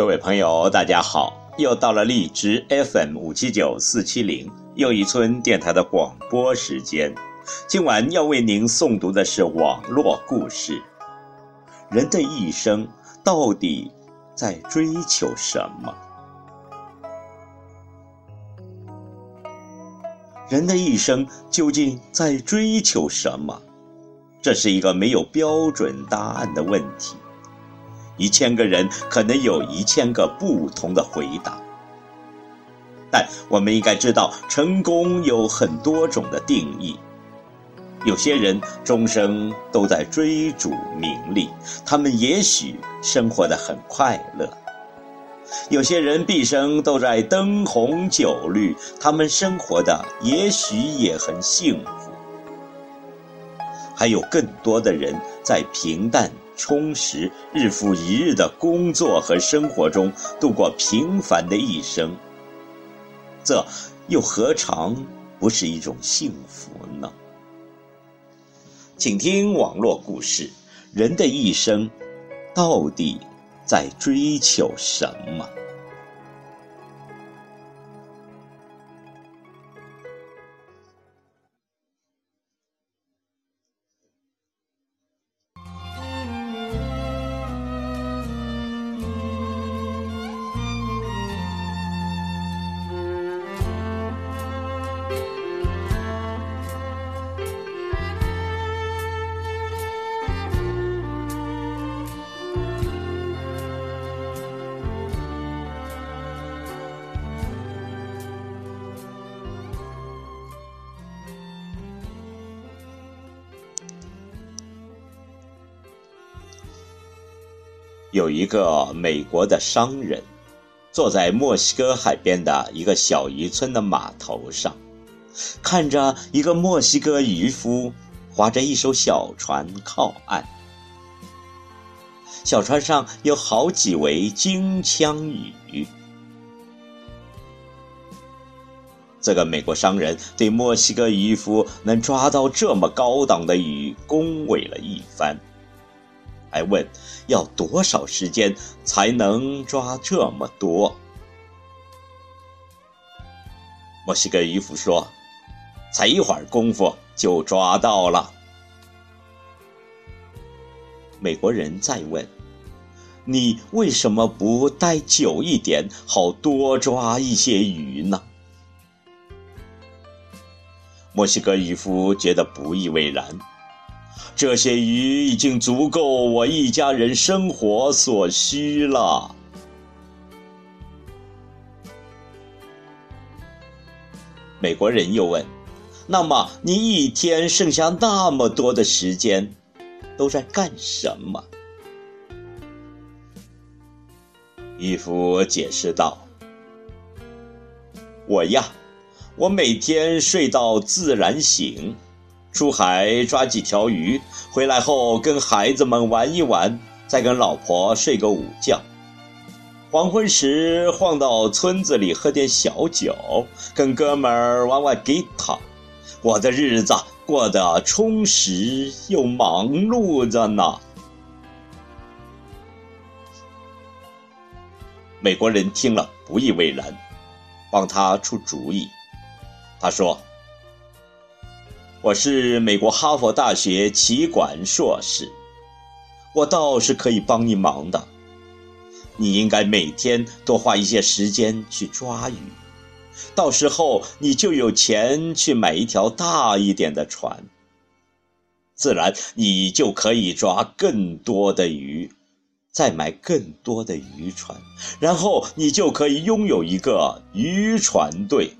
各位朋友，大家好！又到了荔枝 FM 五七九四七零又一村电台的广播时间。今晚要为您诵读的是网络故事：人的一生到底在追求什么？人的一生究竟在追求什么？这是一个没有标准答案的问题。一千个人可能有一千个不同的回答，但我们应该知道，成功有很多种的定义。有些人终生都在追逐名利，他们也许生活的很快乐；有些人毕生都在灯红酒绿，他们生活的也许也很幸福。还有更多的人在平淡。充实日复一日的工作和生活中度过平凡的一生，这又何尝不是一种幸福呢？请听网络故事：人的一生到底在追求什么？有一个美国的商人，坐在墨西哥海边的一个小渔村的码头上，看着一个墨西哥渔夫划着一艘小船靠岸。小船上有好几尾金枪鱼。这个美国商人对墨西哥渔夫能抓到这么高档的鱼恭维了一番。还问要多少时间才能抓这么多？墨西哥渔夫说：“才一会儿功夫就抓到了。”美国人再问：“你为什么不待久一点，好多抓一些鱼呢？”墨西哥渔夫觉得不以为然。这些鱼已经足够我一家人生活所需了。美国人又问：“那么你一天剩下那么多的时间，都在干什么？”渔夫解释道：“我呀，我每天睡到自然醒。”出海抓几条鱼，回来后跟孩子们玩一玩，再跟老婆睡个午觉。黄昏时晃到村子里喝点小酒，跟哥们儿玩玩吉他。我的日子过得充实又忙碌着呢。美国人听了不以为然，帮他出主意。他说。我是美国哈佛大学企管硕士，我倒是可以帮你忙的。你应该每天多花一些时间去抓鱼，到时候你就有钱去买一条大一点的船，自然你就可以抓更多的鱼，再买更多的渔船，然后你就可以拥有一个渔船队。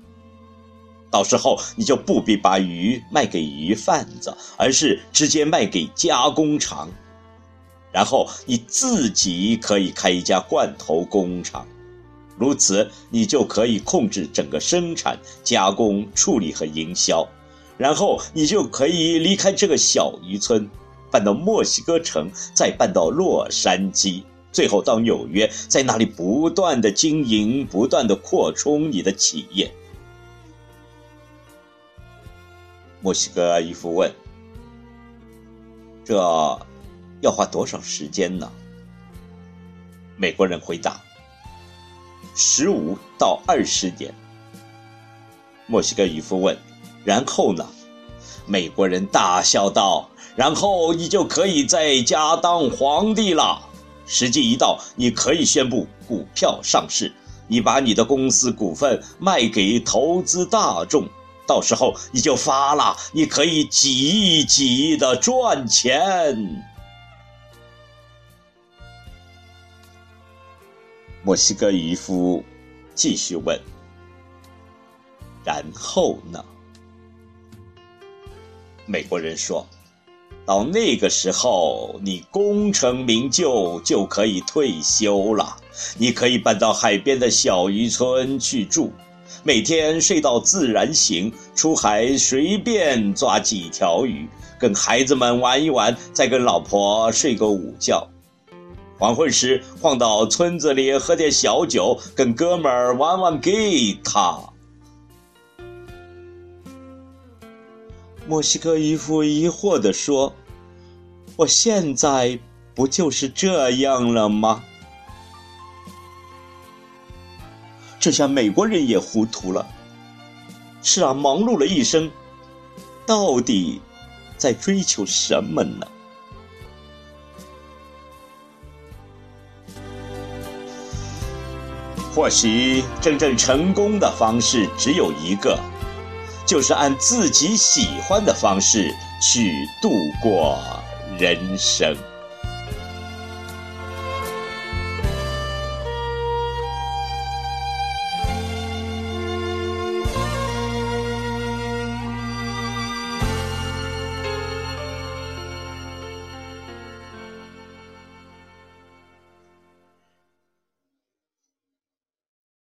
到时候你就不必把鱼卖给鱼贩子，而是直接卖给加工厂。然后你自己可以开一家罐头工厂，如此你就可以控制整个生产、加工、处理和营销，然后你就可以离开这个小渔村，搬到墨西哥城，再搬到洛杉矶，最后到纽约，在那里不断的经营、不断的扩充你的企业。墨西哥渔夫问：“这？”要花多少时间呢？美国人回答：“十五到二十年。”墨西哥渔夫问：“然后呢？”美国人大笑道：“然后你就可以在家当皇帝了。时机一到，你可以宣布股票上市，你把你的公司股份卖给投资大众，到时候你就发了，你可以几亿几亿的赚钱。”墨西哥渔夫继续问：“然后呢？”美国人说：“到那个时候，你功成名就，就可以退休了。你可以搬到海边的小渔村去住，每天睡到自然醒，出海随便抓几条鱼，跟孩子们玩一玩，再跟老婆睡个午觉。”黄昏时，晃到村子里喝点小酒，跟哥们儿玩玩吉他。墨西哥渔夫疑惑地说：“我现在不就是这样了吗？”这下美国人也糊涂了。是啊，忙碌了一生，到底在追求什么呢？或许真正成功的方式只有一个，就是按自己喜欢的方式去度过人生。